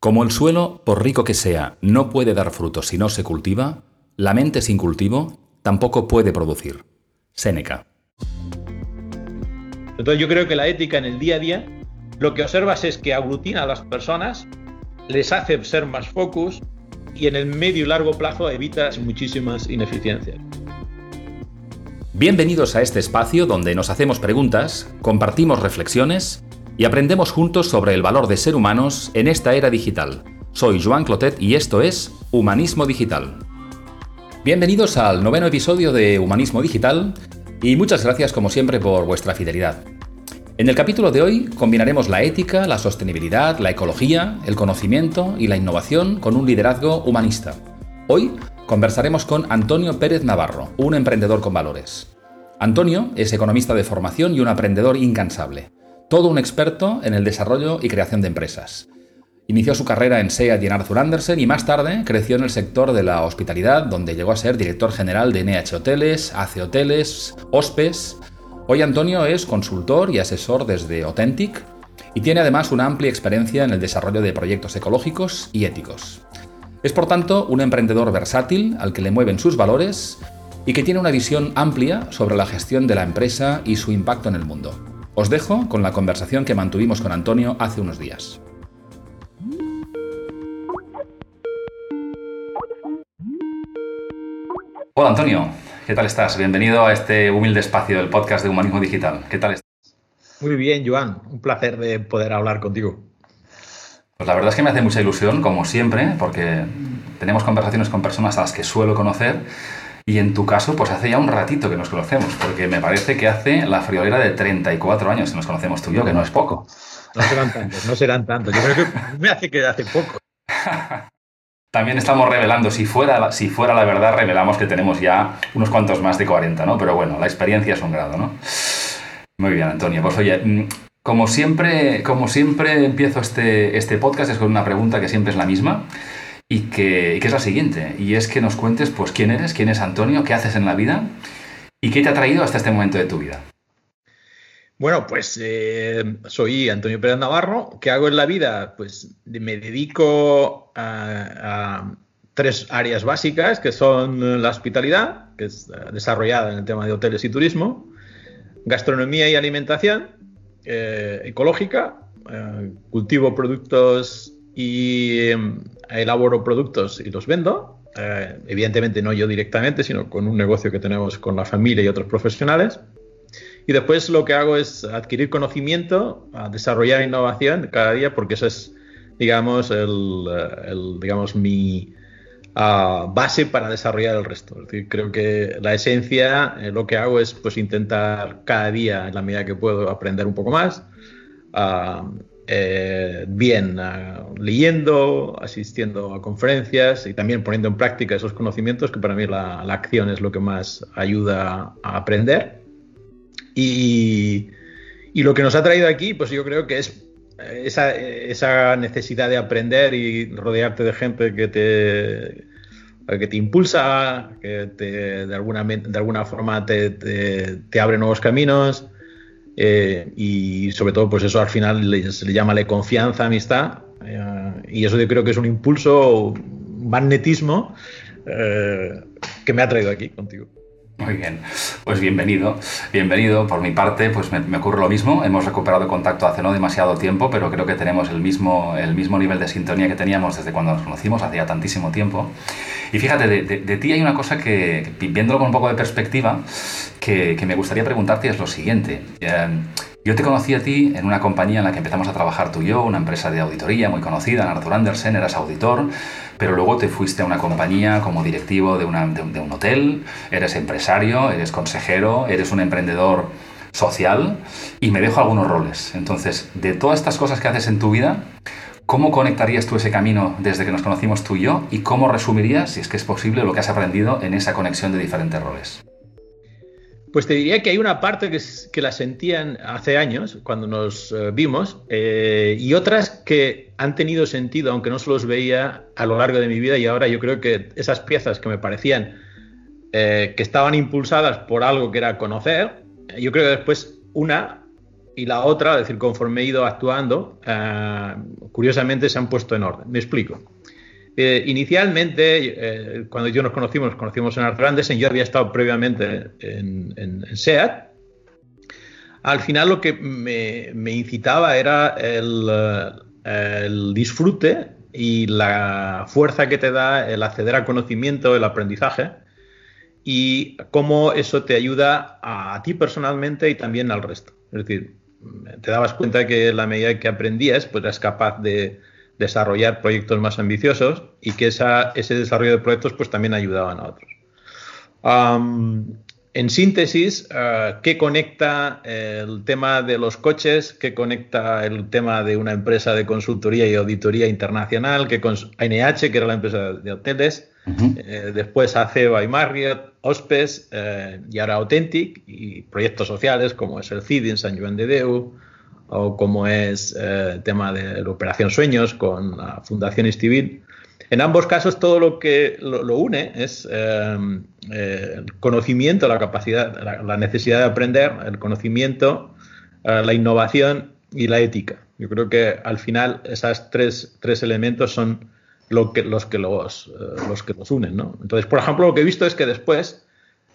Como el suelo, por rico que sea, no puede dar frutos si no se cultiva, la mente sin cultivo tampoco puede producir. Séneca. Entonces yo creo que la ética en el día a día lo que observas es que aglutina a las personas, les hace ser más focus y en el medio y largo plazo evitas muchísimas ineficiencias. Bienvenidos a este espacio donde nos hacemos preguntas, compartimos reflexiones y aprendemos juntos sobre el valor de ser humanos en esta era digital. Soy Joan Clotet y esto es Humanismo Digital. Bienvenidos al noveno episodio de Humanismo Digital y muchas gracias como siempre por vuestra fidelidad. En el capítulo de hoy combinaremos la ética, la sostenibilidad, la ecología, el conocimiento y la innovación con un liderazgo humanista. Hoy conversaremos con Antonio Pérez Navarro, un emprendedor con valores. Antonio es economista de formación y un aprendedor incansable todo un experto en el desarrollo y creación de empresas. Inició su carrera en SEAT y en Arthur Andersen y más tarde creció en el sector de la hospitalidad, donde llegó a ser director general de NH Hoteles, AC Hoteles, Hospes. Hoy Antonio es consultor y asesor desde Authentic y tiene además una amplia experiencia en el desarrollo de proyectos ecológicos y éticos. Es por tanto un emprendedor versátil al que le mueven sus valores y que tiene una visión amplia sobre la gestión de la empresa y su impacto en el mundo. Os dejo con la conversación que mantuvimos con Antonio hace unos días. Hola Antonio, ¿qué tal estás? Bienvenido a este humilde espacio del podcast de Humanismo Digital. ¿Qué tal estás? Muy bien, Joan. Un placer de poder hablar contigo. Pues la verdad es que me hace mucha ilusión, como siempre, porque tenemos conversaciones con personas a las que suelo conocer y en tu caso, pues hace ya un ratito que nos conocemos, porque me parece que hace la friolera de 34 años que nos conocemos tú y yo, que no es poco. No serán tantos, no serán tantos. Yo creo que me hace que hace poco. También estamos revelando, si fuera, si fuera la verdad, revelamos que tenemos ya unos cuantos más de 40, ¿no? Pero bueno, la experiencia es un grado, ¿no? Muy bien, Antonio. Pues oye, mm, como siempre, como siempre empiezo este, este podcast es con una pregunta que siempre es la misma y que, es la siguiente, y es que nos cuentes pues quién eres, quién es Antonio, qué haces en la vida y qué te ha traído hasta este momento de tu vida. Bueno, pues eh, soy Antonio Pérez Navarro. ¿Qué hago en la vida? Pues me dedico a, tres áreas básicas, que son la hospitalidad, que es eh, desarrollada en el tema de hoteles y turismo, gastronomía y alimentación, eh, ecológica, cultivo productos y em, elaboro productos y los vendo. Eh, evidentemente no yo directamente, sino con un negocio que tenemos con la familia y otros profesionales. Y después lo que hago es adquirir conocimiento, desarrollar innovación cada día, porque eso es, digamos, el, eh, digamos mi ah, base para desarrollar el resto. Es decir, creo que la esencia, eh, lo que hago es pues intentar cada día, en la medida que puedo, aprender un poco más. Uh, eh, bien ah, leyendo, asistiendo a conferencias y también poniendo en práctica esos conocimientos, que para mí la, acción es lo que más ayuda a aprender. Y, lo que nos ha traído aquí, pues yo creo que es esa, necesidad de aprender y rodearte de gente que te, que te impulsa, que de, alguna, de alguna forma te, te abre nuevos caminos eh, y sobre todo, pues eso al final le, se le llama la confianza, amistad, eh, y eso yo creo que es un impulso, un magnetismo eh, que me ha traído aquí contigo. Muy bien, pues bienvenido, bienvenido. Por mi parte, pues me, ocurre lo mismo. Hemos recuperado contacto hace no demasiado tiempo, pero creo que tenemos el mismo, el mismo nivel de sintonía que teníamos desde cuando nos conocimos, hacía tantísimo tiempo. Y fíjate, de, ti hay una cosa que, viéndolo con un poco de perspectiva, que, me gustaría preguntarte es lo siguiente. Em, yo te conocí a ti en una compañía en la que empezamos a trabajar tú y yo, una empresa de auditoría muy conocida, Arthur Andersen, eras auditor, pero luego te fuiste a una compañía como directivo de, un hotel, eres empresario, eres consejero, eres un emprendedor social y me dejo algunos roles. Entonces, de todas estas cosas que haces en tu vida, ¿Cómo conectarías tú ese camino desde que nos conocimos tú y yo? ¿Y cómo resumirías, si es que es posible, lo que has aprendido en esa conexión de diferentes roles? Pues te diría que hay una parte que, que la sentían hace años, cuando nos eh, vimos, eh, y otras que han tenido sentido, aunque no se los veía a lo largo de mi vida, y ahora yo creo que esas piezas que me parecían eh, que estaban impulsadas por algo que era conocer, yo creo que después una y la otra, es decir, conforme he ido actuando, eh, curiosamente se han puesto en orden. Me explico. Eh, inicialmente, cuando yo nos conocimos, nos conocimos en Arthur yo había estado previamente en, en, SEAT. Al final lo que me, me incitaba era el, el disfrute y la fuerza que te da el acceder al conocimiento, el aprendizaje, y cómo eso te ayuda a, ti personalmente y también al resto. Es decir, te dabas cuenta que la medida que aprendías, pues eras capaz de desarrollar proyectos más ambiciosos y que ese desarrollo de proyectos pues también ayudaban a otros. En síntesis, eh, ¿qué conecta el tema de los coches? ¿Qué conecta el tema de una empresa de consultoría y auditoría internacional? que con ANH, que era la empresa de hoteles, eh, después hace by Marriott, Ospes eh, y ahora Authentic y proyectos sociales como es el CID en San Juan de Deu o como es eh, el tema de la Operación Sueños con la Fundación Civil. En ambos casos todo lo que lo, une es el conocimiento, la capacidad, la, necesidad de aprender, el conocimiento, la innovación y la ética. Yo creo que al final esos tres, tres elementos son lo que, los, que los, eh, los que los unen. ¿no? Entonces, por ejemplo, lo que he visto es que después,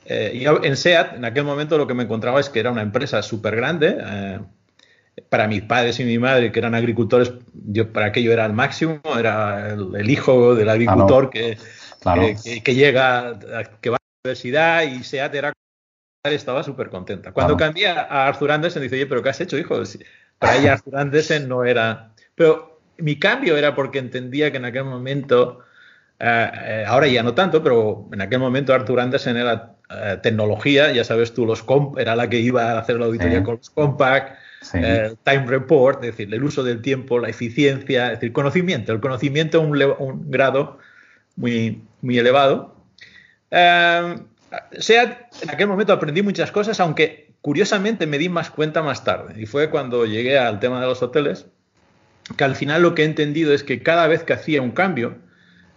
eh, en SEAT, en aquel momento lo que me encontraba es que era una empresa súper grande. Eh, para mis padres y mi madre, que eran agricultores, yo para aquello era el máximo, era el, hijo del agricultor que, que, llega, que va a la universidad y SEAT era estaba súper contenta. Cuando cambié a Arthur Andersen, dice, oye, pero ¿qué has hecho, hijo? Para ella Arthur Andersen no era... Pero mi cambio era porque entendía que en aquel momento, eh, eh, ahora ya no tanto, pero en aquel momento Arthur Andersen era eh, tecnología, ya sabes tú, los comp era la que iba a hacer la auditoría con los Compact, Time Report, es decir, el uso del tiempo, la eficiencia, es decir, conocimiento, el conocimiento a un, grado muy, muy elevado. sea, en aquel momento aprendí muchas cosas, aunque curiosamente me di más cuenta más tarde, y fue cuando llegué al tema de los hoteles que al final lo que he entendido es que cada vez que hacía un cambio,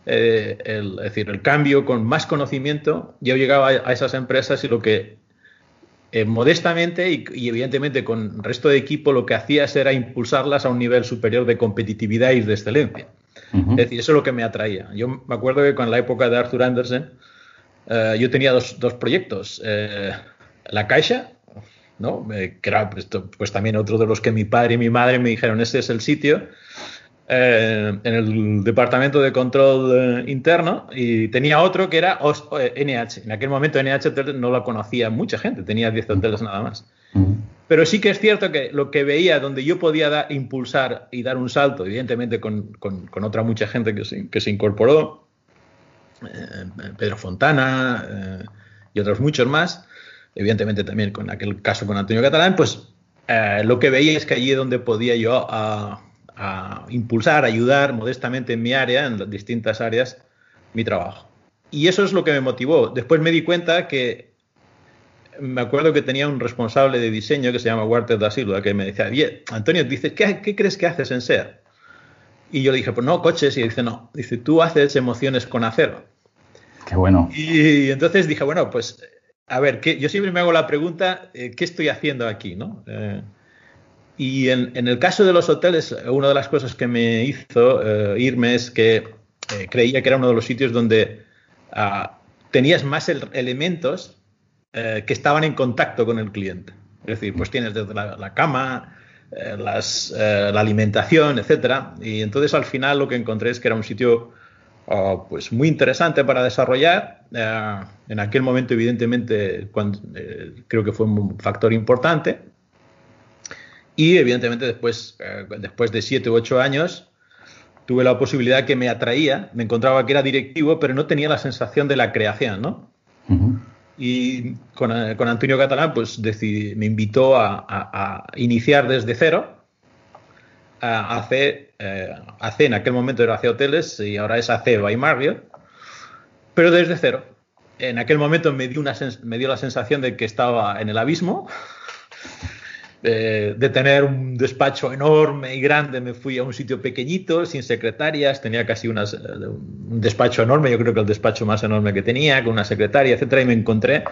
eh, es decir, el cambio con más conocimiento, yo llegaba a, esas empresas y lo que eh, modestamente y, evidentemente con el resto de equipo lo que hacías era impulsarlas a un nivel superior de competitividad y de excelencia. Es decir, eso es lo que me atraía. Yo me acuerdo que con la época de Arthur Andersen, eh, yo tenía dos, dos proyectos. la Caixa, ¿no? que era pues, pues, también otro de los que mi padre y mi madre me dijeron, este es el sitio, eh, en el departamento de control eh, interno, y tenía otro que era NH. En aquel momento NH no lo conocía mucha gente, tenía 10 hoteles nada más. Pero sí que es cierto que lo que veía, donde yo podía impulsar y dar un salto, evidentemente con, otra mucha gente que se, incorporó, eh, Pedro Fontana y otros muchos más, evidentemente también con aquel caso con Antonio Catalán, pues eh, lo que veía es que allí donde podía yo impulsar, ayudar modestamente en mi área, en las distintas áreas, mi trabajo. Y eso es lo que me motivó. Después me di cuenta que me acuerdo que tenía un responsable de diseño que se llama Walter da Silva, que me decía, bien, Antonio, dice, ¿qué, ¿qué, crees que haces en SEA? Y yo le dije, pues no, coches. Y dice, no, dice, tú haces emociones con acero. Qué bueno. Y entonces dije, bueno, pues a ver, que yo siempre me hago la pregunta, eh, ¿qué estoy haciendo aquí? ¿no? Eh, y en, el caso de los hoteles, una de las cosas que me hizo eh, irme es que creía que era uno de los sitios donde ah, tenías más elementos que estaban en contacto con el cliente. Es decir, pues tienes desde la, cama, la alimentación, etcétera. Y entonces al final lo que encontré es que era un sitio Ah, pues muy interesante para desarrollar. Eh, en aquel momento, evidentemente, eh, creo que fue un factor importante. Y evidentemente después, eh, después de siete u ocho años, tuve la posibilidad que me atraía, me encontraba que era directivo, pero no tenía la sensación de la creación, ¿no? Y con, con, Antonio Catalán, pues me invitó a, a iniciar desde cero AC, eh, AC en aquel momento era AC Hoteles y ahora es AC by Marriott, pero desde cero. En aquel momento me dio, una me dio la sensación de que estaba en el abismo, de tener un despacho enorme y grande, me fui a un sitio pequeñito, sin secretarias, tenía casi unas, eh, un despacho enorme, yo creo que el despacho más enorme que tenía, con una secretaria, etcétera, y me encontré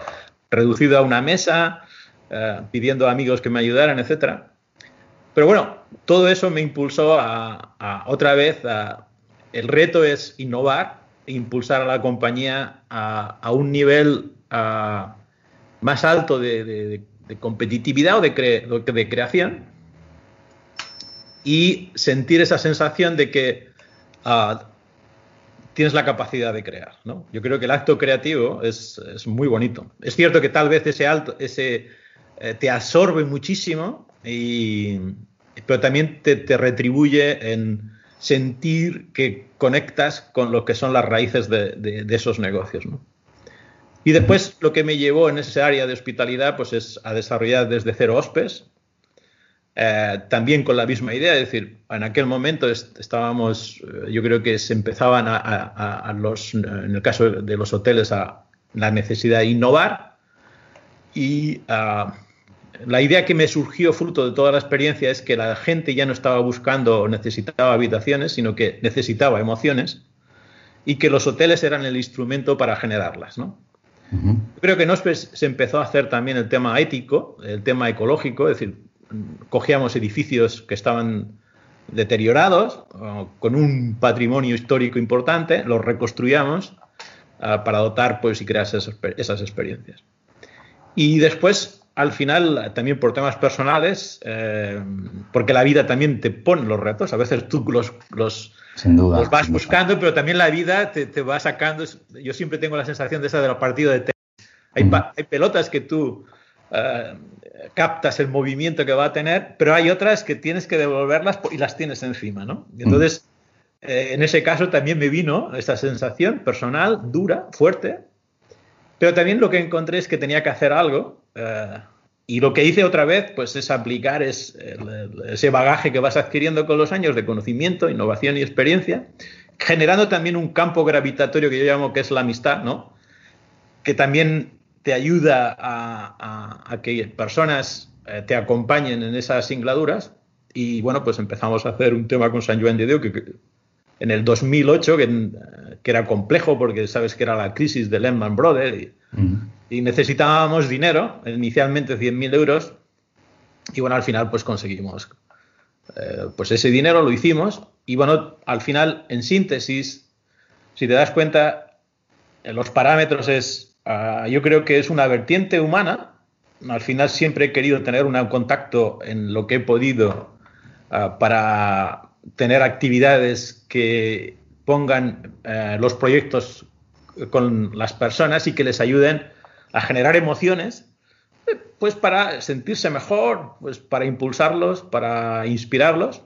reducido a una mesa, eh, pidiendo a amigos que me ayudaran, etcétera. Pero bueno, todo eso me impulsó a, otra vez, el reto es innovar e impulsar a la compañía a, un nivel más alto de, competitividad o de, creación y sentir esa sensación de que ah, tienes la capacidad de crear. ¿no? Yo creo que el acto creativo es, muy bonito. Es cierto que tal vez ese alto, ese eh, te absorbe muchísimo, y, pero también te, retribuye en sentir que conectas con lo que son las raíces de, esos negocios. Y después lo que me llevó en esa área de hospitalidad pues es a desarrollar desde cero hospes, eh, también con la misma idea, es decir, en aquel momento estábamos, eh, yo creo que se empezaban a, los, en el caso de los hoteles, a la necesidad de innovar y ah, la idea que me surgió fruto de toda la experiencia es que la gente ya no estaba buscando o necesitaba habitaciones, sino que necesitaba emociones y que los hoteles eran el instrumento para generarlas, ¿no? Creo que no se empezó a hacer también el tema ético, el tema ecológico, es decir, cogíamos edificios que estaban deteriorados, con un patrimonio histórico importante, los reconstruíamos ah, para dotar pues, y crear esas, esas, experiencias. Y después, al final, también por temas personales, eh, porque la vida también te pone los retos, a veces tú los, los, vas buscando, pero también la vida te, te, va sacando. Yo siempre tengo la sensación de esa de los partidos de tenis. Hay, hay pelotas que tú eh, captas el movimiento que va a tener, pero hay otras que tienes que devolverlas y las tienes encima, ¿no? entonces, eh, en ese caso también me vino esta sensación personal, dura, fuerte, pero también lo que encontré es que tenía que hacer algo. Eh, y lo que hice otra vez, pues es aplicar ese bagaje que vas adquiriendo con los años de conocimiento, innovación y experiencia, generando también un campo gravitatorio que yo llamo que es la amistad, ¿no? Que también te ayuda a, que personas eh, te acompañen en esas singladuras. Y bueno, pues empezamos a hacer un tema con San Juan de Dios en el 2008, que, que, era complejo porque sabes que era la crisis de Lehman Brothers y, necesitábamos dinero, inicialmente 100.000 euros, y bueno, al final pues conseguimos. Eh, pues ese dinero lo hicimos y bueno, al final, en síntesis, si te das cuenta, los parámetros es Ah, yo creo que es una vertiente humana. Al final siempre he querido tener un contacto en lo que he podido ah, para tener actividades que pongan eh, los proyectos con las personas y que les ayuden a generar emociones, eh, pues para sentirse mejor, pues para impulsarlos, para inspirarlos.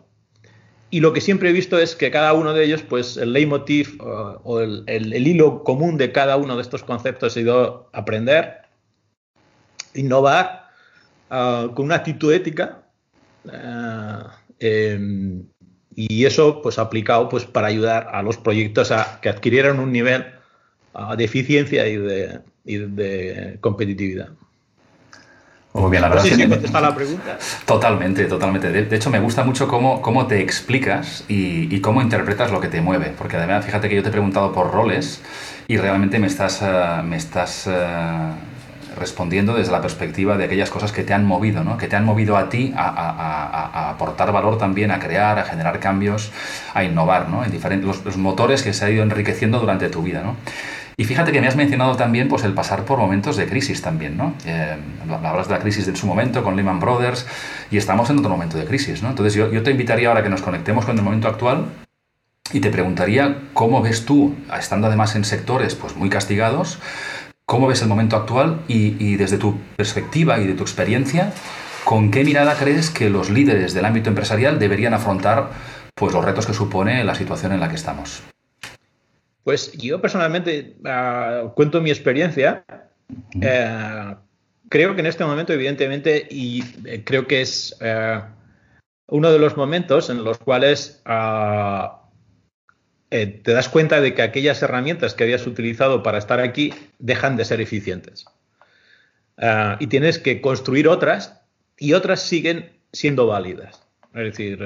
Y lo que siempre he visto es que cada uno de ellos, pues el leitmotiv o, el, hilo común de cada uno de estos conceptos ha sido aprender, innovar ah, con una actitud ética ah, em, y eso pues aplicado pues para ayudar a los proyectos a que adquirieran un nivel ah, de eficiencia y de competitividad. Muy bien, la verdad es que la pregunta. Totalmente, totalmente. De, hecho, me gusta mucho cómo, cómo te explicas y, cómo interpretas lo que te mueve. Porque además, fíjate que yo te he preguntado por roles y realmente me estás, eh, me estás eh, respondiendo desde la perspectiva de aquellas cosas que te han movido, ¿no? que te han movido a ti a, aportar valor también, a crear, a generar cambios, a innovar, ¿no? en diferentes, los, los, motores que se han ido enriqueciendo durante tu vida. ¿no? Y fíjate que me has mencionado también pues, el pasar por momentos de crisis también, ¿no? Eh, hablas de la crisis de su momento con Lehman Brothers y estamos en otro momento de crisis, ¿no? Entonces yo, yo te invitaría ahora que nos conectemos con el momento actual y te preguntaría cómo ves tú, estando además en sectores pues, muy castigados, cómo ves el momento actual y, y desde tu perspectiva y de tu experiencia, ¿con qué mirada crees que los líderes del ámbito empresarial deberían afrontar pues, los retos que supone la situación en la que estamos? Pues yo personalmente ah, cuento mi experiencia. Eh, creo que en este momento, evidentemente, y eh, creo que es eh, uno de los momentos en los cuales ah, te das cuenta de que aquellas herramientas que habías utilizado para estar aquí dejan de ser eficientes. Ah, y tienes que construir otras y otras siguen siendo válidas. Es decir,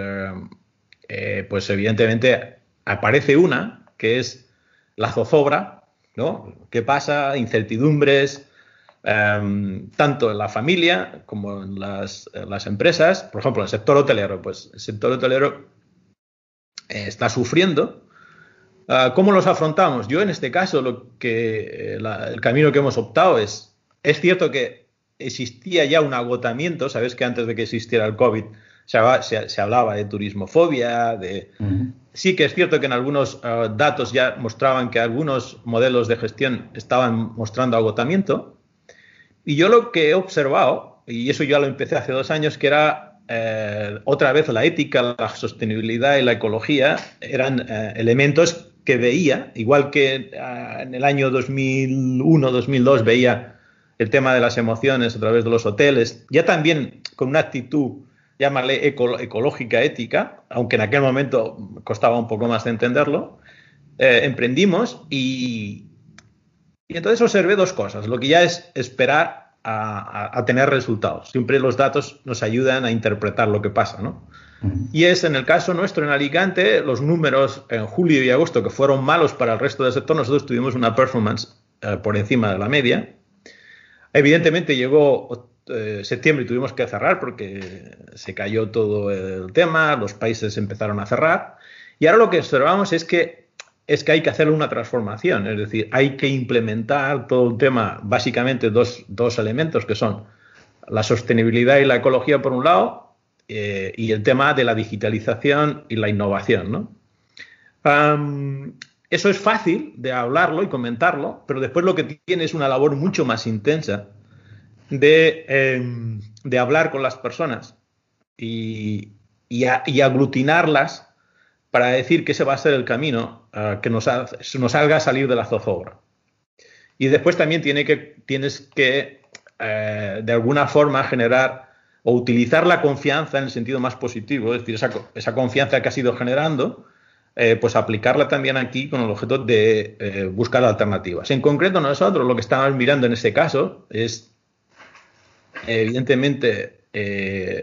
pues evidentemente aparece una que es la zozobra, ¿no? ¿Qué pasa? Incertidumbres, em, tanto en la familia como en las, empresas. Por ejemplo, el sector hotelero, pues el sector hotelero eh, está sufriendo. Ah, ¿Cómo los afrontamos? Yo en este caso, lo que, eh, el camino que hemos optado es, es cierto que existía ya un agotamiento, sabes que antes de que existiera el COVID se, hablaba de turismofobia, de... Sí que es cierto que en algunos eh, datos ya mostraban que algunos modelos de gestión estaban mostrando agotamiento. Y yo lo que he observado, y eso ya lo empecé hace dos años, que era eh, otra vez la ética, la sostenibilidad y la ecología eran eh, elementos que veía, igual que en el año 2001-2002 veía el tema de las emociones a través de los hoteles, ya también con una actitud llámale ecológica, ética, aunque en aquel momento costaba un poco más de entenderlo, eh, emprendimos y, y, entonces observé dos cosas. Lo que ya es esperar a, tener resultados. Siempre los datos nos ayudan a interpretar lo que pasa, ¿no? Y es en el caso nuestro en Alicante, los números en julio y agosto que fueron malos para el resto del sector, nosotros tuvimos una performance eh, por encima de la media. Evidentemente llegó eh, septiembre tuvimos que cerrar porque se cayó todo el tema, los países empezaron a cerrar. Y ahora lo que observamos es que, es que hay que hacer una transformación, es decir, hay que implementar todo el tema, básicamente dos, dos elementos que son la sostenibilidad y la ecología por un lado eh, y el tema de la digitalización y la innovación. ¿no? eso es fácil de hablarlo y comentarlo, pero después lo que tiene es una labor mucho más intensa Em, de, hablar con las personas y, aglutinarlas para decir que ese va a ser el camino eh, que nos, nos, haga salir de la zozobra. Y después también tienes que, eh, de alguna forma, generar o utilizar la confianza en el sentido más positivo, es decir, esa, confianza que has ido generando, eh, pues aplicarla también aquí con el objeto de buscar alternativas. En concreto, nosotros lo que estamos mirando en este caso es evidentemente, eh,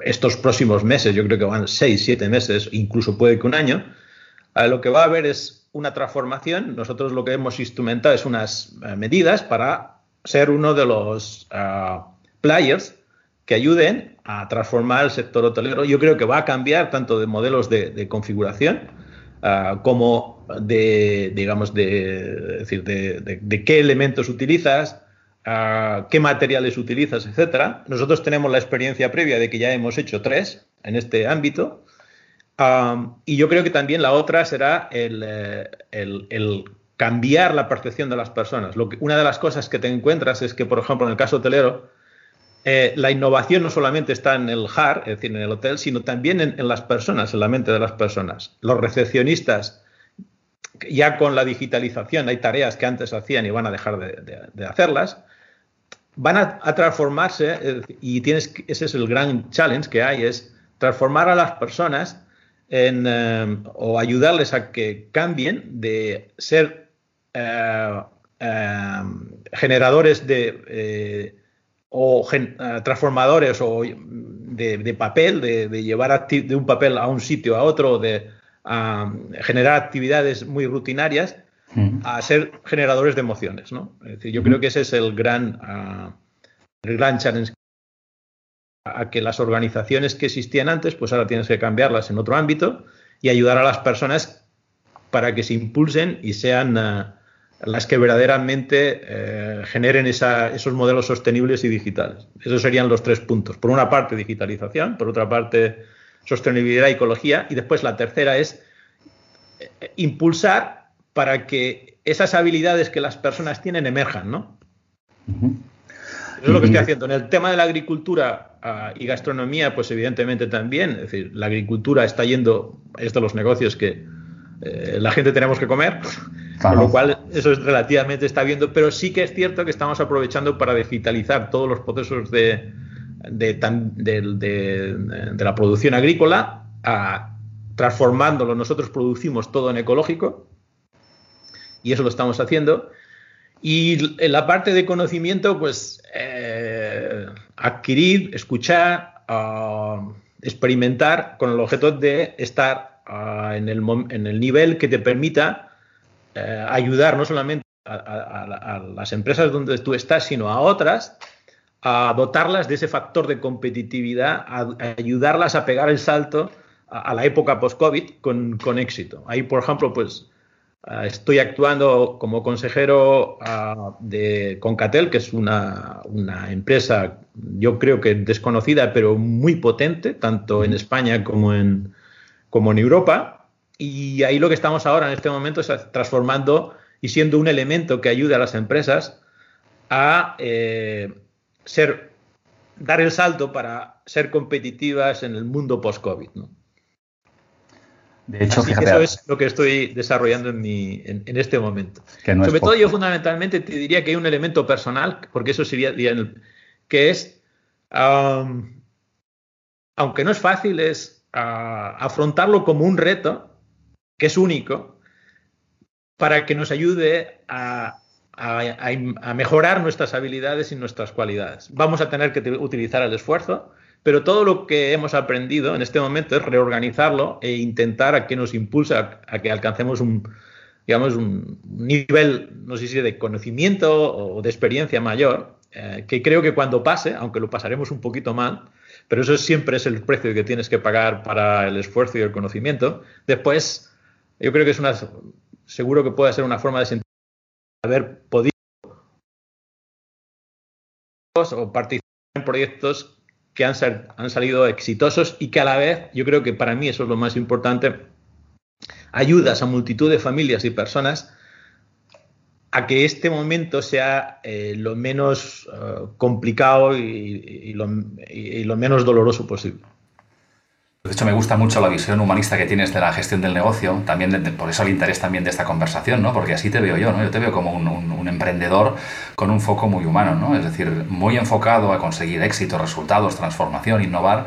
estos próximos meses, yo creo que van seis, siete meses, incluso puede que un año, lo que va a haber es una transformación. Nosotros lo que hemos instrumentado es unas eh, medidas para ser uno de los ah, players que ayuden a transformar el sector hotelero. Yo creo que va a cambiar tanto de modelos de, configuración ah, como de, digamos, de, decir, de, qué elementos utilizas, qué materiales utilizas, etcétera. Nosotros tenemos la experiencia previa de que ya hemos hecho tres en este ámbito. y yo creo que también la otra será eh, el, cambiar la percepción de las personas. Lo que, una de las cosas que te encuentras es que, por ejemplo, en el caso hotelero, eh, la innovación no solamente está en el HAR, es decir, en el hotel, sino también en, las personas, en la mente de las personas. Los recepcionistas, ya con la digitalización, hay tareas que antes hacían y van a dejar de hacerlas van a, transformarse y tienes ese es el gran challenge que hay es transformar a las personas en, eh, o ayudarles a que cambien de ser eh, eh, generadores de o transformadores o de, papel, de, llevar de un papel a un sitio a otro, de generar actividades muy rutinarias, a ser generadores de emociones, ¿no? Es decir, yo creo que ese es el gran, uh, el gran challenge. A que las organizaciones que existían antes, pues ahora tienes que cambiarlas en otro ámbito y ayudar a las personas para que se impulsen y sean uh, las que verdaderamente uh, generen esa, esos modelos sostenibles y digitales. Esos serían los tres puntos. Por una parte, digitalización, por otra parte, sostenibilidad y ecología, y después la tercera es eh, impulsar para que esas habilidades que las personas tienen emerjan, ¿no? Eso es lo que estoy haciendo. En el tema de la agricultura ah, y gastronomía, pues evidentemente también. Es decir, la agricultura está yendo, es de los negocios que eh, la gente tenemos que comer, con lo cual eso es relativamente está viendo, pero sí que es cierto que estamos aprovechando para digitalizar todos los procesos de, de, la producción agrícola, ah, transformándolo. Nosotros producimos todo en ecológico, y eso lo estamos haciendo. Y en la parte de conocimiento, pues eh, adquirir, escuchar, ah, experimentar con el objeto de estar ah, en, el, en, el, nivel que te permita eh, ayudar no solamente a, las empresas donde tú estás, sino a otras, a dotarlas de ese factor de competitividad, a, ayudarlas a pegar el salto a, la época post-COVID con, con, éxito. Ahí, por ejemplo, pues Ah, estoy actuando como consejero ah, de Concatel, que es una, empresa, yo creo que desconocida, pero muy potente, tanto en España como en, como en Europa. Y ahí lo que estamos ahora en este momento es transformando y siendo un elemento que ayude a las empresas a eh, ser, dar el salto para ser competitivas en el mundo post-COVID. ¿no? De hecho, eso es lo que estoy desarrollando en, mi, en, este momento. Sobre todo yo fundamentalmente te diría que hay un elemento personal, porque eso sería, que es, aunque no es fácil, es ah, afrontarlo como un reto, que es único, para que nos ayude a, a mejorar nuestras habilidades y nuestras cualidades. Vamos a tener que utilizar el esfuerzo, pero todo lo que hemos aprendido en este momento es reorganizarlo e intentar a que nos impulsa a, que alcancemos un, digamos, un nivel, no sé si de conocimiento o de experiencia mayor, eh, que creo que cuando pase, aunque lo pasaremos un poquito mal, pero eso siempre es el precio que tienes que pagar para el esfuerzo y el conocimiento, después yo creo que es una, seguro que puede ser una forma de sentir haber podido o participar en proyectos que han, han salido exitosos y que a la vez, yo creo que para mí eso es lo más importante, ayudas a multitud de familias y personas a que este momento sea eh, lo menos eh, complicado y, lo, y, lo, menos doloroso posible. De hecho, me gusta mucho la visión humanista que tienes de la gestión del negocio, también por eso el interés también de esta conversación, ¿no? Porque así te veo yo, ¿no? Yo te veo como un, un, emprendedor con un foco muy humano, ¿no? Es decir, muy enfocado a conseguir éxito, resultados, transformación, innovar,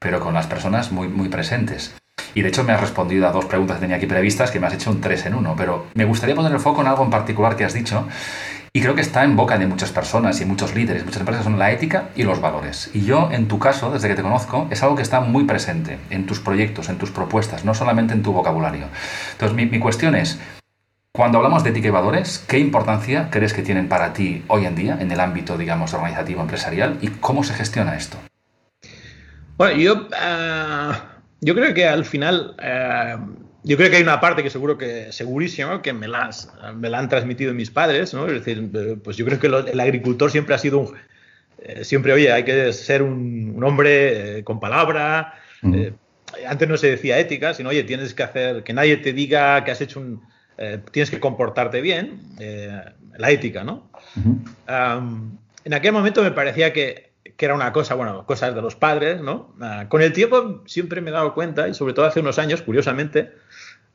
pero con las personas muy, muy presentes. Y de hecho me has respondido a dos preguntas que tenía aquí previstas que me has hecho un tres en uno, pero me gustaría poner el foco en algo en particular que has dicho y creo que está en boca de muchas personas y muchos líderes, muchas empresas, son la ética y los valores. Y yo, en tu caso, desde que te conozco, es algo que está muy presente en tus proyectos, en tus propuestas, no solamente en tu vocabulario. Entonces, mi, cuestión es, cuando hablamos de ética y valores, ¿qué importancia crees que tienen para ti hoy en día en el ámbito, digamos, organizativo, empresarial? ¿Y cómo se gestiona esto? Bueno, yo, ah, yo creo que al final... Ah, yo creo que hay una parte que seguro que, segurísimo, que me, las, me la han transmitido mis padres, ¿no? Es decir, eh, pues yo creo que el agricultor siempre ha sido un, eh, siempre, oye, hay que ser un, hombre eh, con palabra. antes no se decía ética, sino, oye, tienes que hacer, que nadie te diga que has hecho un, tienes que comportarte bien, la ética, ¿no? en aquel momento me parecía que, que, era una cosa, bueno, cosas de los padres, ¿no? Ah, con el tiempo siempre me he dado cuenta, y sobre todo hace unos años, curiosamente,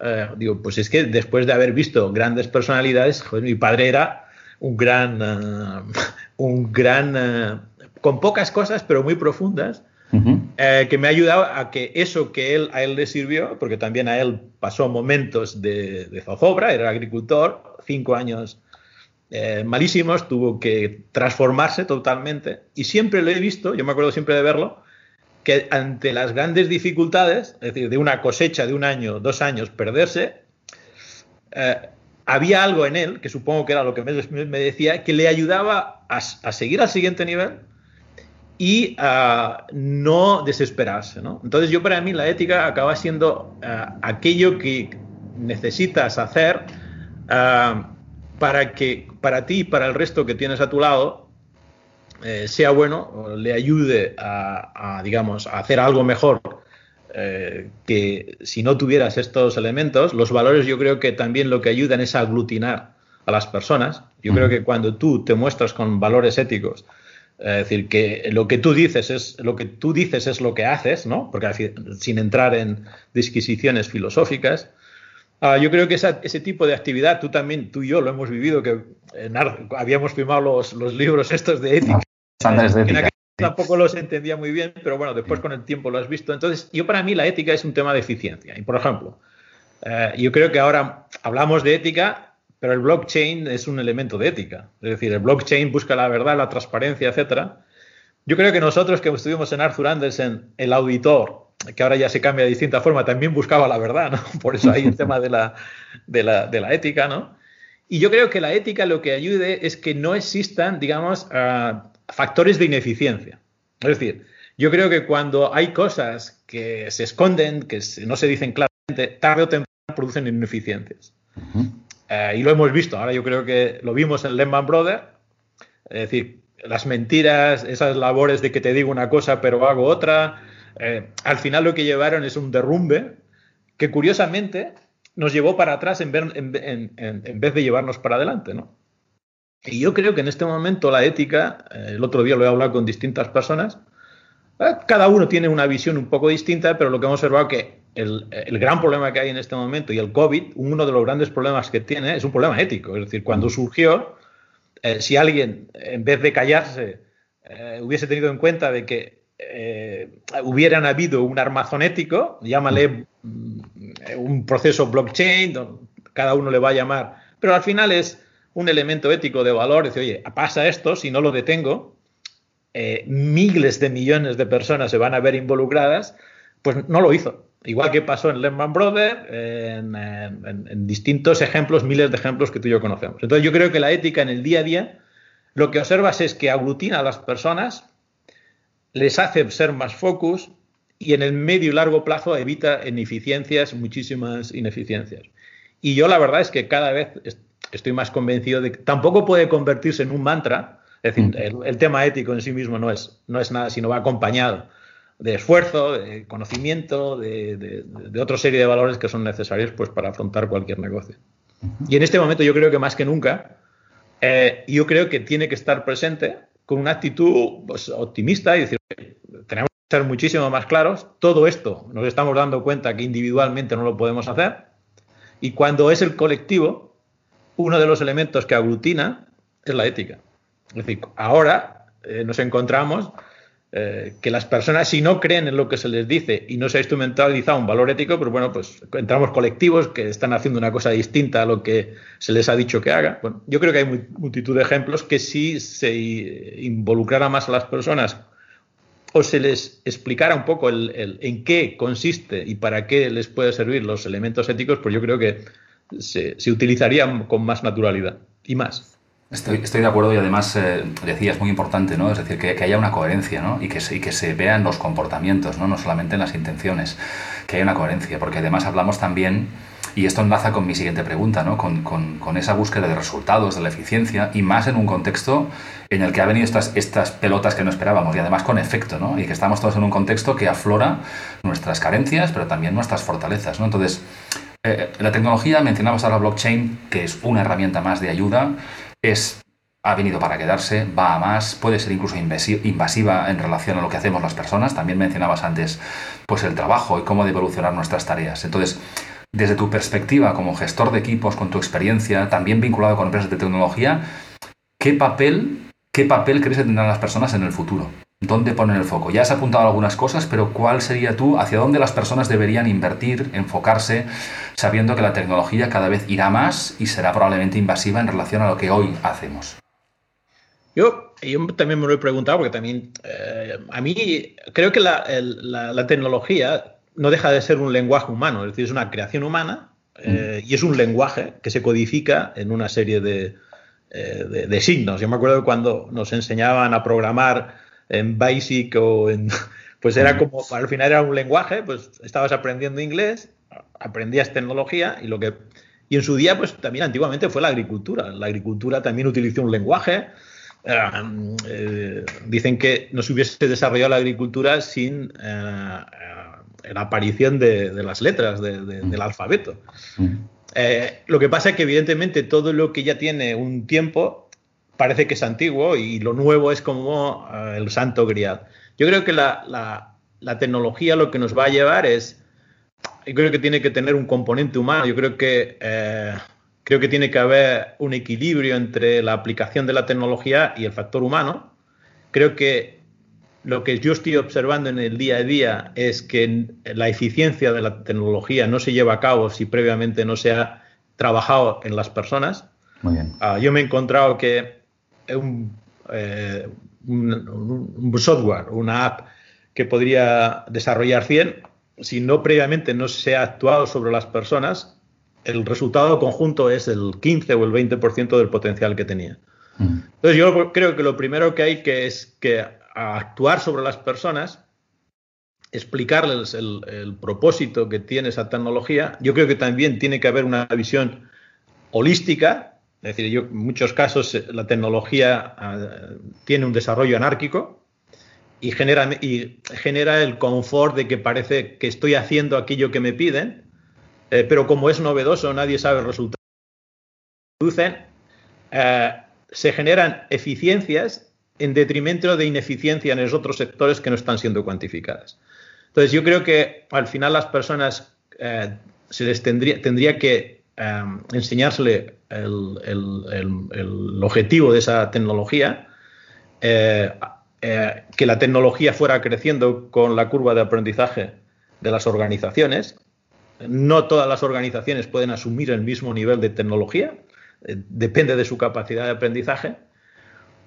eh, digo, pues es que después de haber visto grandes personalidades, mi padre era un gran, eh, un gran, eh, con pocas cosas, pero muy profundas, que me ha ayudado a que eso que él, a él le sirvió, porque también a él pasó momentos de, de zozobra, era agricultor, cinco años malísimos, tuvo que transformarse totalmente, y siempre lo he visto, yo me acuerdo siempre de verlo, que ante las grandes dificultades, es decir, de una cosecha de un año, dos años, perderse, eh, había algo en él, que supongo que era lo que me, decía, que le ayudaba a, seguir al siguiente nivel y a no desesperarse. Entonces yo para mí la ética acaba siendo eh, aquello que necesitas hacer eh, para que para ti y para el resto que tienes a tu lado eh, sea bueno, le ayude a, digamos, a hacer algo mejor eh, que si no tuvieras estos elementos, los valores yo creo que también lo que ayudan es a aglutinar a las personas. Yo creo que cuando tú te muestras con valores éticos, es decir, que lo que tú dices es lo que tú dices es lo que haces, ¿no? Porque sin entrar en disquisiciones filosóficas, ah, yo creo que ese tipo de actividad, tú también, tú y yo lo hemos vivido, que habíamos firmado los, los libros estos de ética tampoco los entendía muy bien, pero bueno, después con el tiempo lo has visto. Entonces, yo para mí la ética es un tema de eficiencia. Y por ejemplo, eh, yo creo que ahora hablamos de ética, pero el blockchain es un elemento de ética. Es decir, el blockchain busca la verdad, la transparencia, etcétera. Yo creo que nosotros que estuvimos en Arthur Andersen, el auditor, que ahora ya se cambia de distinta forma, también buscaba la verdad, ¿no? Por eso hay el tema de la, de la, de la ética, ¿no? Y yo creo que la ética lo que ayude es que no existan, digamos, ah, factores de ineficiencia. Es decir, yo creo que cuando hay cosas que se esconden, que no se dicen claramente, tarde o temprano producen ineficiencias. Eh, y lo hemos visto. Ahora yo creo que lo vimos en Lehman Brothers. Es decir, las mentiras, esas labores de que te digo una cosa pero hago otra, eh, al final lo que llevaron es un derrumbe que curiosamente nos llevó para atrás en, vez de llevarnos para adelante, ¿no? Y yo creo que en este momento la ética, eh, el otro día lo he hablado con distintas personas, eh, cada uno tiene una visión un poco distinta, pero lo que hemos observado que el, gran problema que hay en este momento y el COVID, uno de los grandes problemas que tiene es un problema ético. Es decir, cuando surgió, si alguien, en vez de callarse, hubiese tenido en cuenta de que hubieran habido un armazón ético, llámale mm, un proceso blockchain, cada uno le va a llamar, pero al final es un elemento ético de valor, decir, oye, pasa esto, si no lo detengo, eh, miles de millones de personas se van a ver involucradas, pues no lo hizo. Igual que pasó en Lehman Brothers, en, distintos ejemplos, miles de ejemplos que tú y yo conocemos. Entonces yo creo que la ética en el día a día, lo que observas es que aglutina a las personas, les hace ser más focus, y en el medio y largo plazo evita ineficiencias, muchísimas ineficiencias. Y yo la verdad es que cada vez estoy más convencido de que tampoco puede convertirse en un mantra, es decir, mm. el, tema ético en sí mismo no es, no es nada, sino va acompañado de esfuerzo, de conocimiento, de, de, otra serie de valores que son necesarios pues, para afrontar cualquier negocio. Y en este momento yo creo que más que nunca, eh, yo creo que tiene que estar presente con una actitud pues, optimista y decir, tenemos ser muchísimo más claros. Todo esto nos estamos dando cuenta que individualmente no lo podemos hacer. Y cuando es el colectivo, uno de los elementos que aglutina es la ética. Es decir, ahora eh, nos encontramos eh, que las personas, si no creen en lo que se les dice y no se ha instrumentalizado un valor ético, pues bueno, pues entramos colectivos que están haciendo una cosa distinta a lo que se les ha dicho que haga. Bueno, yo creo que hay multitud de ejemplos que si se involucrara más a las personas o se les explicara un poco el, en qué consiste y para qué les puede servir los elementos éticos, pues yo creo que se, utilizarían con más naturalidad y más. Estoy, de acuerdo y además eh, decía, es muy importante, ¿no? Es decir, que, haya una coherencia, ¿no? Y que, se, y que se vean los comportamientos, ¿no? No solamente en las intenciones, que haya una coherencia, porque además hablamos también y esto enlaza con mi siguiente pregunta, ¿no? con, con, con, esa búsqueda de resultados, de la eficiencia, y más en un contexto en el que ha venido estas, estas pelotas que no esperábamos, y además con efecto, ¿no? y que estamos todos en un contexto que aflora nuestras carencias, pero también nuestras fortalezas. ¿no? Entonces, eh, la tecnología, mencionamos ahora blockchain, que es una herramienta más de ayuda, es ha venido para quedarse, va a más, puede ser incluso invasiva en relación a lo que hacemos las personas. También mencionabas antes pues el trabajo y cómo de evolucionar nuestras tareas. Entonces, desde tu perspectiva como gestor de equipos, con tu experiencia, también vinculado con empresas de tecnología, ¿qué papel, qué papel crees que tendrán las personas en el futuro? ¿Dónde ponen el foco? Ya has apuntado algunas cosas, pero ¿cuál sería tú, hacia dónde las personas deberían invertir, enfocarse, sabiendo que la tecnología cada vez irá más y será probablemente invasiva en relación a lo que hoy hacemos? Yo, yo también me lo he preguntado porque también eh, a mí creo que la, la tecnología no deja de ser un lenguaje humano, es decir, es una creación humana eh, y es un lenguaje que se codifica en una serie de, eh, signos. Yo me acuerdo cuando nos enseñaban a programar en Basic o en... Pues era como, al final era un lenguaje, pues estabas aprendiendo inglés, aprendías tecnología y lo que... Y en su día, pues también antiguamente fue la agricultura. La agricultura también utilizó un lenguaje. Eh, dicen que no se hubiese desarrollado la agricultura sin la aparición de, las letras del mm. alfabeto. Mm. Eh, lo que pasa es que evidentemente todo lo que ya tiene un tiempo parece que es antiguo y lo nuevo es como eh, el santo grial. Yo creo que la, tecnología lo que nos va a llevar es, yo creo que tiene que tener un componente humano, yo creo que, eh, creo que tiene que haber un equilibrio entre la aplicación de la tecnología y el factor humano. Creo que lo que yo estoy observando en el día a día es que la eficiencia de la tecnología no se lleva a cabo si previamente no se ha trabajado en las personas. Muy bien. Ah, yo me he encontrado que un, eh, un, software, una app que podría desarrollar 100, si no previamente no se ha actuado sobre las personas, el resultado conjunto es el 15 o el 20% del potencial que tenía. Mm. Entonces yo creo que lo primero que hay que es que actuar sobre las personas, explicarles el, propósito que tiene esa tecnología. Yo creo que también tiene que haber una visión holística, es decir, yo, en muchos casos eh, la tecnología ah, tiene un desarrollo anárquico y genera, y genera el confort de que parece que estoy haciendo aquello que me piden, eh, pero como es novedoso, nadie sabe el resultado. Eh, se generan eficiencias en detrimento de ineficiencia en los otros sectores que no están siendo cuantificadas. Entonces, yo creo que al final las personas se les tendría, tendría que Em, enseñársele el, objetivo de esa tecnología, eh, eh, que la tecnología fuera creciendo con la curva de aprendizaje de las organizaciones. No todas las organizaciones pueden asumir el mismo nivel de tecnología, eh, depende de su capacidad de aprendizaje.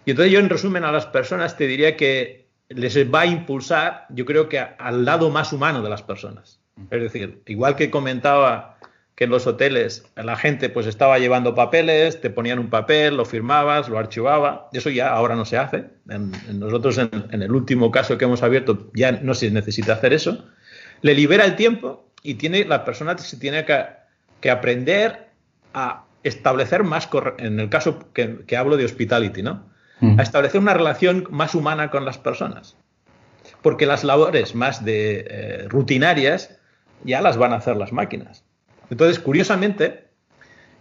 Y entonces yo en resumen a las personas te diría que les va a impulsar, yo creo que al lado más humano de las personas. Es decir, igual que comentaba que en los hoteles la gente pues estaba llevando papeles, te ponían un papel, lo firmabas, lo archivaba. Eso ya ahora no se hace. En, nosotros en, el último caso que hemos abierto ya no se necesita hacer eso. Le libera el tiempo y tiene la persona se tiene que, aprender a establecer más, en el caso que, hablo de hospitality, ¿no? A establecer una relación más humana con las personas. Porque las labores más de eh, rutinarias ya las van a hacer las máquinas. Entonces, curiosamente,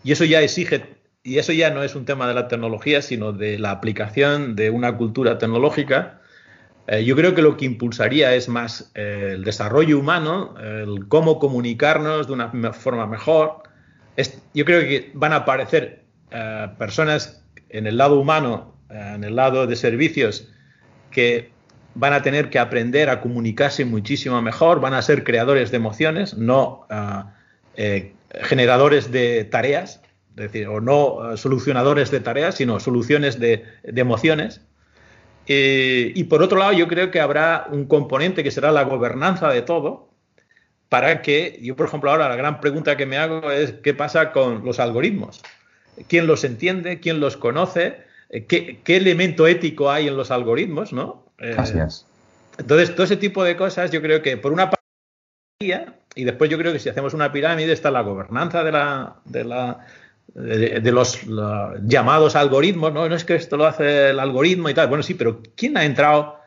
y eso ya exige, y eso ya no es un tema de la tecnología, sino de la aplicación de una cultura tecnológica, eh, yo creo que lo que impulsaría es más eh, el desarrollo humano, el cómo comunicarnos de una forma mejor. yo creo que van a aparecer eh, personas en el lado humano, en el lado de servicios, que van a tener que aprender a comunicarse muchísimo mejor, van a ser creadores de emociones, no eh, generadores de tareas, es decir, o no eh, solucionadores de tareas, sino soluciones de, emociones. Eh, y por otro lado, yo creo que habrá un componente que será la gobernanza de todo, para que, yo por ejemplo ahora la gran pregunta que me hago es qué pasa con los algoritmos. ¿Quién los entiende? ¿Quién los conoce? ¿Qué, elemento ético hay en los algoritmos? ¿no? Así es. Entonces, todo ese tipo de cosas, yo creo que por una parte y después yo creo que si hacemos una pirámide está la gobernanza de, la, de, la, de, los llamados algoritmos, ¿no? no es que esto lo hace el algoritmo y tal, bueno, sí, pero ¿quién ha entrado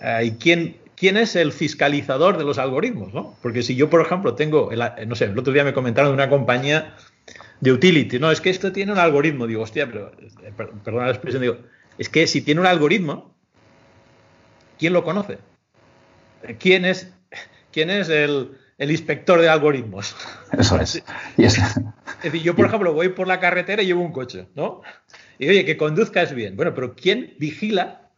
eh, y quién, quién es el fiscalizador de los algoritmos? ¿no? Porque si yo, por ejemplo, tengo, no sé, el otro día me comentaron de una compañía de utility, no, es que esto tiene un algoritmo, digo, hostia, pero, eh, perdona la expresión, digo, es que si tiene un algoritmo, ¿quién lo conoce? ¿Quién es quién es el, inspector de algoritmos. Eso es. es. decir, yo, por ejemplo, voy por la carretera y llevo un coche, ¿no? Y oye, que conduzcas bien. Bueno, pero ¿quién vigila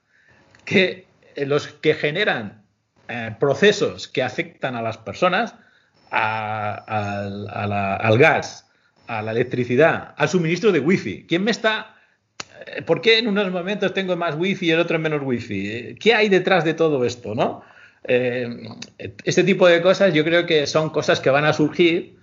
que los que generan eh, procesos que afectan a las personas, al gas, a la electricidad, al suministro de wifi? ¿Quién me está eh, ¿Por qué en unos momentos tengo más wifi y en otros menos wifi? ¿Qué hay detrás de todo esto, no? Eh, este tipo de cosas yo creo que son cosas que van a surgir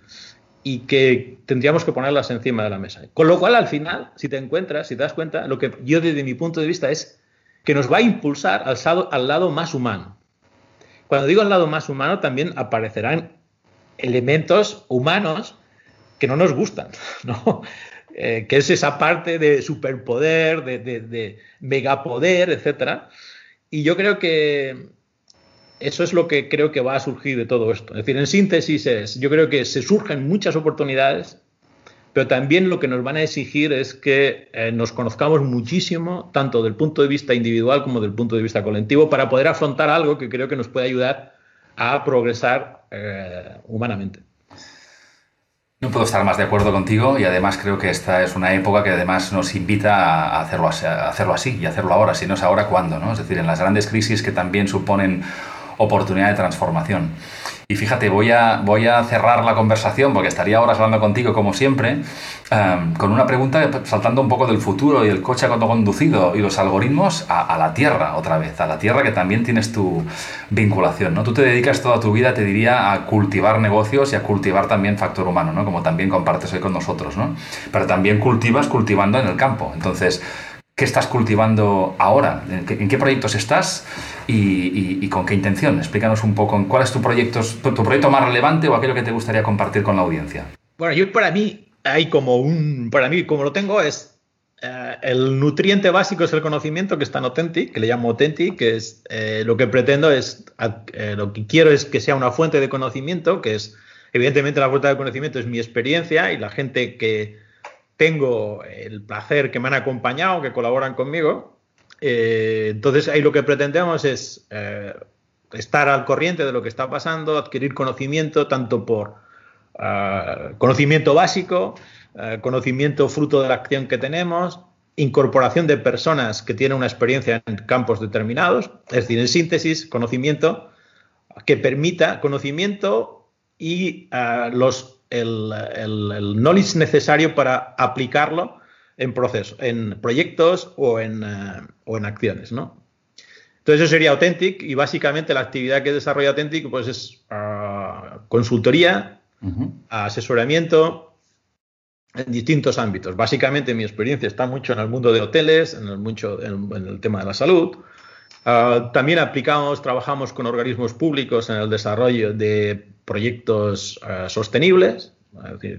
y que tendríamos que ponerlas encima de la mesa. Con lo cual, al final, si te encuentras, si te das cuenta, lo que yo desde mi punto de vista es que nos va a impulsar al, al lado más humano. Cuando digo al lado más humano, también aparecerán elementos humanos que no nos gustan, ¿no? Eh, que es esa parte de superpoder, de, de, de megapoder, etc. Y yo creo que eso es lo que creo que va a surgir de todo esto. Es decir, en síntesis es, yo creo que se surgen muchas oportunidades, pero también lo que nos van a exigir es que eh, nos conozcamos muchísimo, tanto del punto de vista individual como del punto de vista colectivo, para poder afrontar algo que creo que nos puede ayudar a progresar eh, humanamente. No puedo estar más de acuerdo contigo y además creo que esta es una época que además nos invita a hacerlo, a hacerlo así y hacerlo ahora, si no es ahora, ¿cuándo? ¿no? Es decir, en las grandes crisis que también suponen oportunidad de transformación. Y fíjate, voy a, voy a cerrar la conversación, porque estaría horas hablando contigo como siempre, em, con una pregunta saltando un poco del futuro y el coche conducido y los algoritmos a, la Tierra otra vez, a la Tierra que también tienes tu vinculación. ¿no? Tú te dedicas toda tu vida, te diría, a cultivar negocios y a cultivar también factor humano, ¿no? como también compartes hoy con nosotros. ¿no? Pero también cultivas cultivando en el campo. Entonces, ¿Qué estás cultivando ahora? ¿En qué, proyectos estás y, con qué intención? Explícanos un poco cuál es tu proyecto, tu, proyecto más relevante o aquello que te gustaría compartir con la audiencia. Bueno, yo para mí hay como un, para mí como lo tengo es eh, el nutriente básico es el conocimiento que está en Authentic, que le llamo Authentic, que es eh, lo que pretendo es, eh, lo que quiero es que sea una fuente de conocimiento, que es, evidentemente la fuente de conocimiento es mi experiencia y la gente que tengo el placer que me han acompañado, que colaboran conmigo. Eh, entonces ahí lo que pretendemos es eh, estar al corriente de lo que está pasando, adquirir conocimiento tanto por ah, conocimiento básico, ah, conocimiento fruto de la acción que tenemos, incorporación de personas que tienen una experiencia en campos determinados, es decir, en síntesis, conocimiento que permita conocimiento y ah, los el, knowledge necesario para aplicarlo en procesos, en proyectos o en, eh, o en acciones, ¿no? Entonces eso sería Authentic y básicamente la actividad que desarrolla Authentic pues es ah, consultoría, asesoramiento en distintos ámbitos. Básicamente mi experiencia está mucho en el mundo de hoteles, en el, mucho, en, el tema de la salud. Ah, también aplicamos, trabajamos con organismos públicos en el desarrollo de proyectos eh, sostenibles,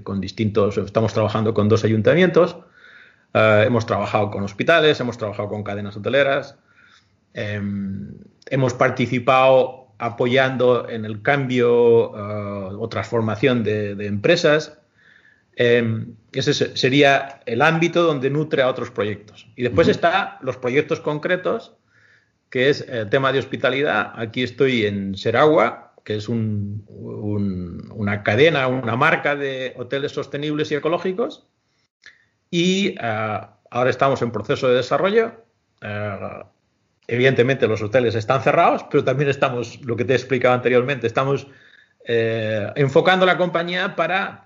con distintos, estamos trabajando con dos ayuntamientos, eh, hemos trabajado con hospitales, hemos trabajado con cadenas hoteleras, em, hemos participado apoyando en el cambio o transformación de, empresas. Em, ese sería el ámbito donde nutre a otros proyectos. Y después está los proyectos concretos, que es el tema de hospitalidad. Aquí estoy en Seragua, que es una cadena, una marca de hoteles sostenibles y ecológicos. Y eh, ahora estamos en proceso de desarrollo. Eh, evidentemente los hoteles están cerrados, pero también estamos, lo que te he explicado anteriormente, estamos eh, enfocando la compañía para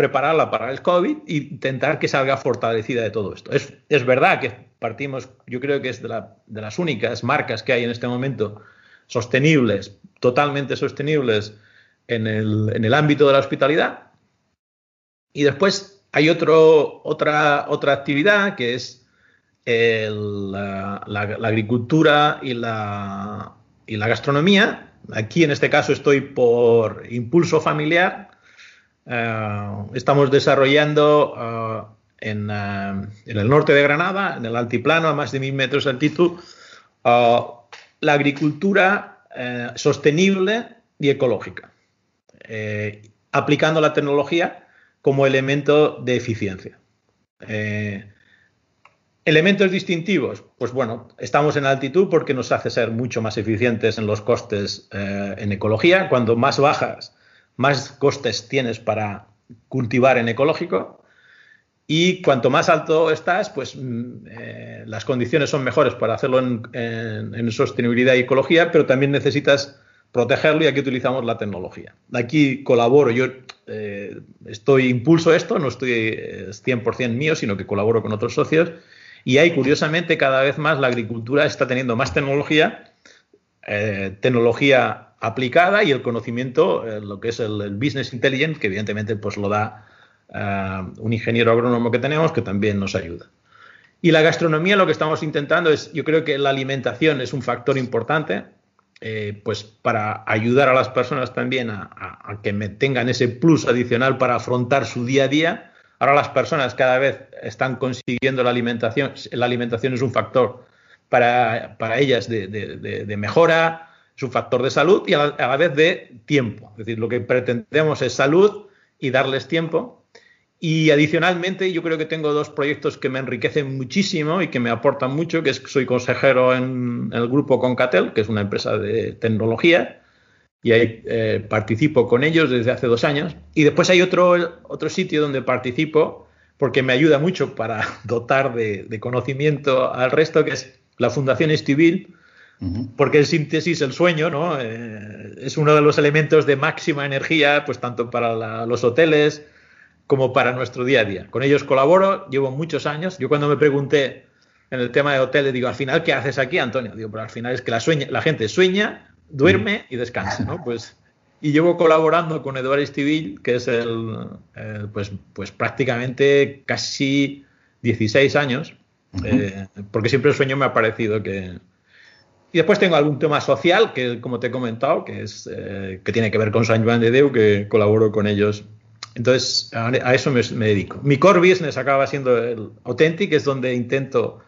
prepararla para el COVID e intentar que salga fortalecida de todo esto. Es, es verdad que partimos, yo creo que es de, las únicas marcas que hay en este momento sostenibles, totalmente sostenibles en el, ámbito de la hospitalidad. Y después hay otro, otra, otra actividad que es la, agricultura y la, y la gastronomía. Aquí en este caso estoy por impulso familiar. Eh, estamos desarrollando eh, en, eh, en, el norte de Granada, en el altiplano, a más de mil metros de altitud, la agricultura sostenible y ecológica, aplicando la tecnología como elemento de eficiencia. Elementos distintivos, pues bueno, estamos en altitud porque nos hace ser mucho más eficientes en los costes en ecología. Cuando más bajas, más costes tienes para cultivar en ecológico. Y cuanto más alto estás, pues mm, eh, las condiciones son mejores para hacerlo en, sostenibilidad y ecología, pero también necesitas protegerlo y aquí utilizamos la tecnología. Aquí colaboro, yo eh, estoy impulso esto, no estoy 100% eh, mío, sino que colaboro con otros socios y ahí curiosamente cada vez más la agricultura está teniendo más tecnología, tecnología aplicada y el conocimiento, lo que es el, business intelligence, que evidentemente pues lo da un ingeniero agrónomo que tenemos que también nos ayuda. Y la gastronomía lo que estamos intentando es, yo creo que la alimentación es un factor importante, eh, pues para ayudar a las personas también a, que me tengan ese plus adicional para afrontar su día a día. Ahora las personas cada vez están consiguiendo la alimentación, la alimentación es un factor para, para ellas de, de, mejora, es un factor de salud y a la, vez de tiempo. Es decir, lo que pretendemos es salud y darles tiempo y adicionalmente, yo creo que tengo dos proyectos que me enriquecen muchísimo y que me aportan mucho, que es soy consejero en, el grupo Concatel, que es una empresa de tecnología, y ahí eh, participo con ellos desde hace dos años. Y después hay otro, otro sitio donde participo porque me ayuda mucho para dotar de, conocimiento al resto, que es la Fundación Estivil, porque en síntesis el sueño ¿no? Eh, es uno de los elementos de máxima energía, pues tanto para los hoteles como para nuestro día a día. Con ellos colaboro, llevo muchos años. Yo cuando me pregunté en el tema de hoteles, digo, al final, ¿qué haces aquí, Antonio? Digo, pero al final es que la, sueña, la gente sueña, duerme y descansa, ¿no? Pues, y llevo colaborando con Eduardo Estivil, que es el, pues, pues prácticamente casi 16 años, eh, porque siempre el sueño me ha parecido que... Y después tengo algún tema social, que como te he comentado, que, es, eh, que tiene que ver con San Juan de Deu, que colaboro con ellos. Entonces, a, eso me, dedico. Mi core business acaba siendo el Authentic, es donde intento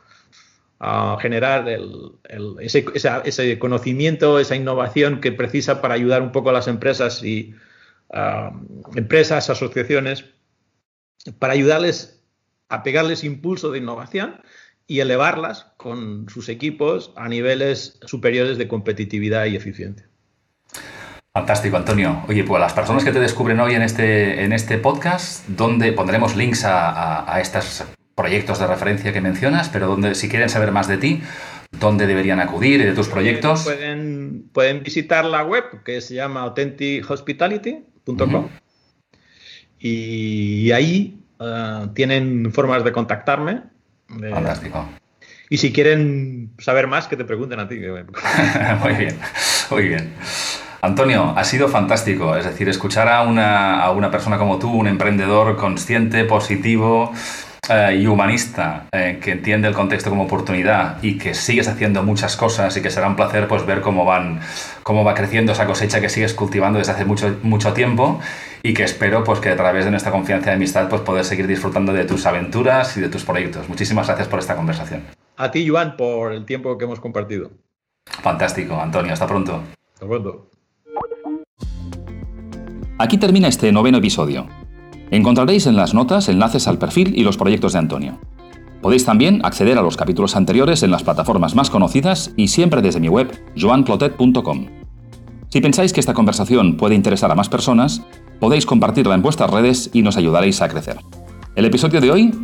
uh, generar el, ese, ese, conocimiento, esa innovación que precisa para ayudar un poco a las empresas y empresas, asociaciones, para ayudarles a pegarles impulso de innovación y elevarlas con sus equipos a niveles superiores de competitividad y eficiencia. Fantástico, Antonio. Oye, pues las personas que te descubren hoy en este, en este podcast, donde pondremos links a, estos proyectos de referencia que mencionas, pero donde si quieren saber más de ti, ¿dónde deberían acudir y de tus proyectos? Pueden, pueden visitar la web que se llama authentichospitality.com y ahí eh, tienen formas de contactarme. Fantástico. Y si quieren saber más, que te pregunten a ti. muy bien, muy bien. Antonio, ha sido fantástico. Es decir, escuchar a una, a una persona como tú, un emprendedor consciente, positivo, eh, y humanista eh, que entiende el contexto como oportunidad y que sigues haciendo muchas cosas y que será un placer pues ver cómo van cómo va creciendo esa cosecha que sigues cultivando desde hace mucho mucho tiempo y que espero pues que a través de nuestra confianza y amistad pues poder seguir disfrutando de tus aventuras y de tus proyectos. Muchísimas gracias por esta conversación. A ti, Joan, por el tiempo que hemos compartido. Fantástico, Antonio. Hasta pronto. Hasta pronto. Aquí termina este noveno episodio. Encontraréis en las notas enlaces al perfil y los proyectos de Antonio. Podéis también acceder a los capítulos anteriores en las plataformas más conocidas y siempre desde mi web joanclotet.com. Si pensáis que esta conversación puede interesar a más personas, podéis compartirla en vuestras redes y nos ayudaréis a crecer. El episodio de hoy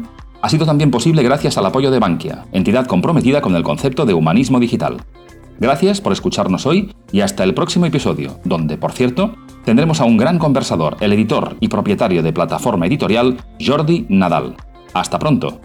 ha sido también posible gracias al apoyo de Bankia, entidad comprometida con el concepto de humanismo digital. Gracias por escucharnos hoy y hasta el próximo episodio, donde, por cierto, tendremos a un gran conversador, el editor y propietario de plataforma editorial, Jordi Nadal. Hasta pronto.